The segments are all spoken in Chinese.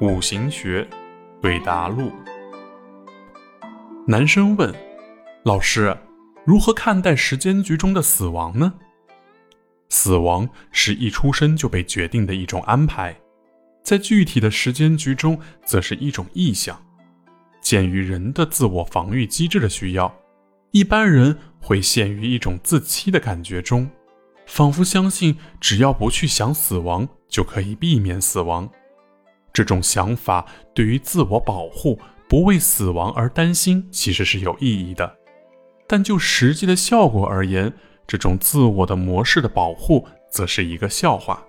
五行学对答录。男生问：“老师，如何看待时间局中的死亡呢？”死亡是一出生就被决定的一种安排，在具体的时间局中，则是一种意向。鉴于人的自我防御机制的需要，一般人会陷于一种自欺的感觉中，仿佛相信只要不去想死亡，就可以避免死亡。这种想法对于自我保护、不为死亡而担心，其实是有意义的。但就实际的效果而言，这种自我的模式的保护，则是一个笑话。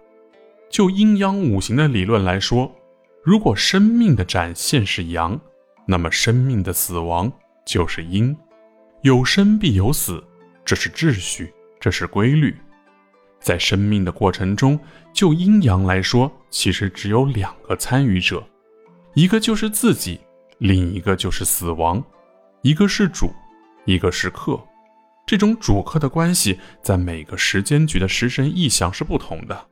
就阴阳五行的理论来说，如果生命的展现是阳，那么生命的死亡就是阴。有生必有死，这是秩序，这是规律。在生命的过程中，就阴阳来说，其实只有两个参与者，一个就是自己，另一个就是死亡。一个是主，一个是客。这种主客的关系，在每个时间局的时神意象是不同的。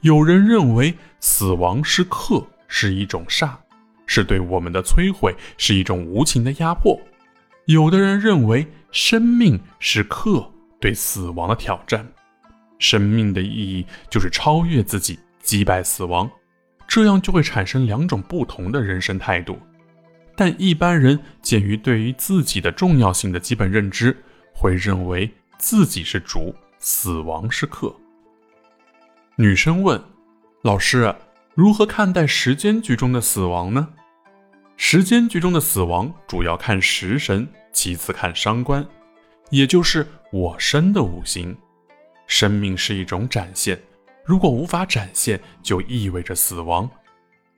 有人认为死亡是客，是一种煞，是对我们的摧毁，是一种无情的压迫；有的人认为生命是客，对死亡的挑战。生命的意义就是超越自己，击败死亡，这样就会产生两种不同的人生态度。但一般人鉴于对于自己的重要性的基本认知，会认为自己是主，死亡是客。女生问：“老师，如何看待时间局中的死亡呢？”时间局中的死亡主要看食神，其次看伤官，也就是我生的五行。生命是一种展现，如果无法展现，就意味着死亡。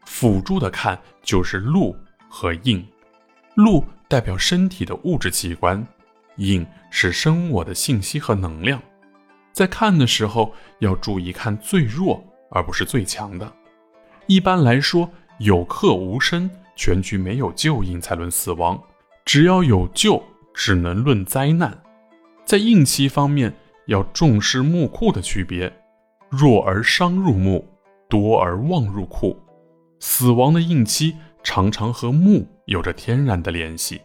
辅助的看就是禄和印，禄代表身体的物质器官，印是生我的信息和能量。在看的时候要注意看最弱，而不是最强的。一般来说，有克无身，全局没有救印才论死亡；只要有救，只能论灾难。在印期方面。要重视木库的区别，弱而伤入木，多而旺入库。死亡的印期常常和木有着天然的联系。